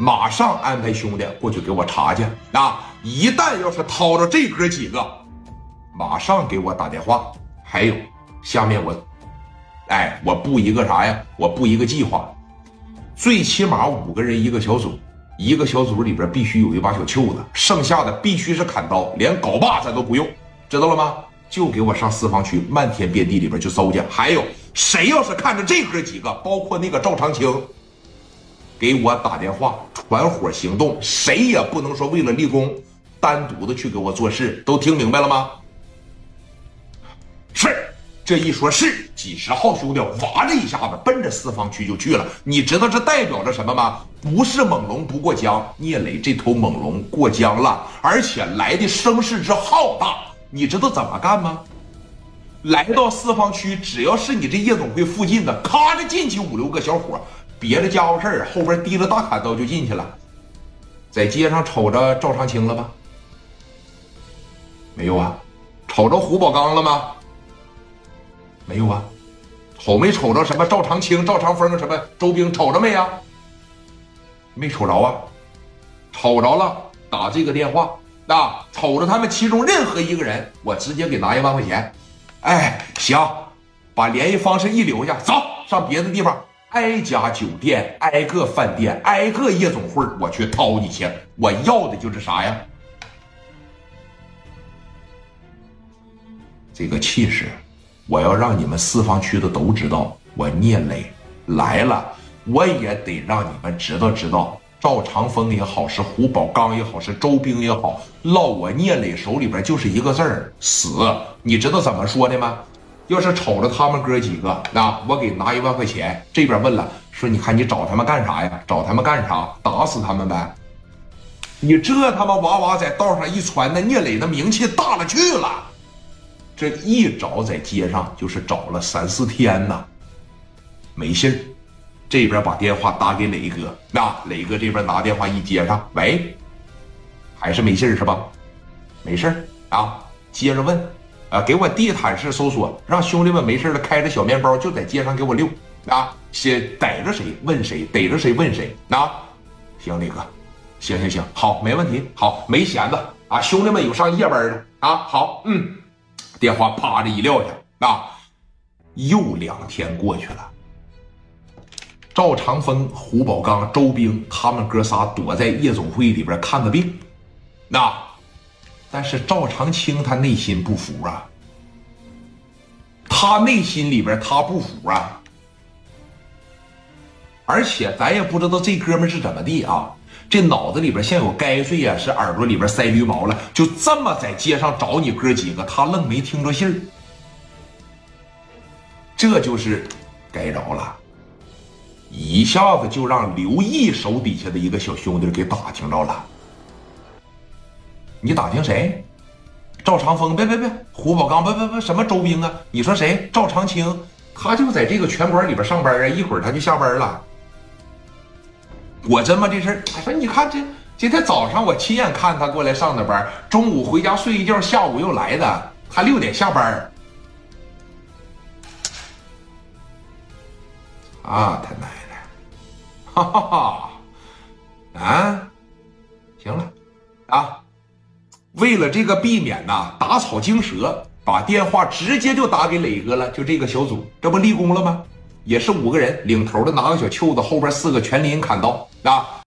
马上安排兄弟过去给我查去啊！一旦要是掏着这哥几个，马上给我打电话。还有，下面我，哎，我布一个啥呀？我布一个计划，最起码五个人一个小组，一个小组里边必须有一把小锹子，剩下的必须是砍刀，连镐把咱都不用，知道了吗？就给我上四方区漫天遍地里边去搜去。还有谁要是看着这哥几个，包括那个赵长青。给我打电话，团伙行动，谁也不能说为了立功，单独的去给我做事，都听明白了吗？是，这一说是，几十号兄弟哇的一下子奔着四方区就去了。你知道这代表着什么吗？不是猛龙不过江，聂磊这头猛龙过江了，而且来的声势之浩大。你知道怎么干吗？来到四方区，只要是你这夜总会附近的，咔的进去五六个小伙。别的家伙事儿，后边提着大砍刀就进去了，在街上瞅着赵长青了吗？没有啊，瞅着胡宝刚了吗？没有啊，瞅没瞅着什么赵长青、赵长风什么周兵？瞅着没呀？没瞅着啊，瞅着了，打这个电话，那瞅着他们其中任何一个人，我直接给拿一万块钱。哎，行，把联系方式一留下，走上别的地方。挨家酒店，挨个饭店，挨个夜总会，我去掏你去。我要的就是啥呀？这个气势，我要让你们四方区的都知道，我聂磊来了，我也得让你们知道知道。赵长风也好，是胡宝刚也好，是周兵也好，落我聂磊手里边就是一个字儿死。你知道怎么说的吗？要是瞅着他们哥几个，那我给拿一万块钱。这边问了，说你看你找他们干啥呀？找他们干啥？打死他们呗！你这他妈哇哇在道上一传，那聂磊那名气大了去了。这一找在街上就是找了三四天呐，没信儿。这边把电话打给磊哥，那磊哥这边拿电话一接上，喂，还是没信儿是吧？没事儿啊，接着问。啊！给我地毯式搜索，让兄弟们没事了开着小面包就在街上给我溜啊！先逮着谁问谁，逮着谁问谁啊！行，李哥，行行行，好，没问题，好，没闲的啊！兄弟们有上夜班的啊！好，嗯，电话啪的一撂下啊！又两天过去了，赵长风、胡宝刚、周兵他们哥仨躲在夜总会里边看个病，那。但是赵长青他内心不服啊，他内心里边他不服啊，而且咱也不知道这哥们是怎么地啊，这脑子里边像有该碎呀，是耳朵里边塞驴毛了，就这么在街上找你哥几个，他愣没听着信儿，这就是该着了，一下子就让刘毅手底下的一个小兄弟给打听着了。你打听谁？赵长风？别别别！胡宝刚？别别别！什么周兵啊？你说谁？赵长青？他就在这个拳馆里边上班啊！一会儿他就下班了。果真吗？这事儿？他说：“你看这今天早上我亲眼看他过来上的班，中午回家睡一觉，下午又来的。他六点下班。”啊，他奶奶！哈哈哈！啊，行了，啊。为了这个避免呐打草惊蛇，把电话直接就打给磊哥了。就这个小组，这不立功了吗？也是五个人，领头的拿个小袖子，后边四个全拎砍刀啊。